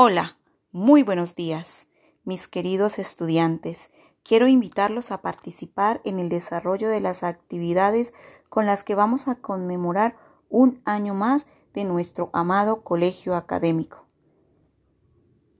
Hola, muy buenos días, mis queridos estudiantes. Quiero invitarlos a participar en el desarrollo de las actividades con las que vamos a conmemorar un año más de nuestro amado colegio académico.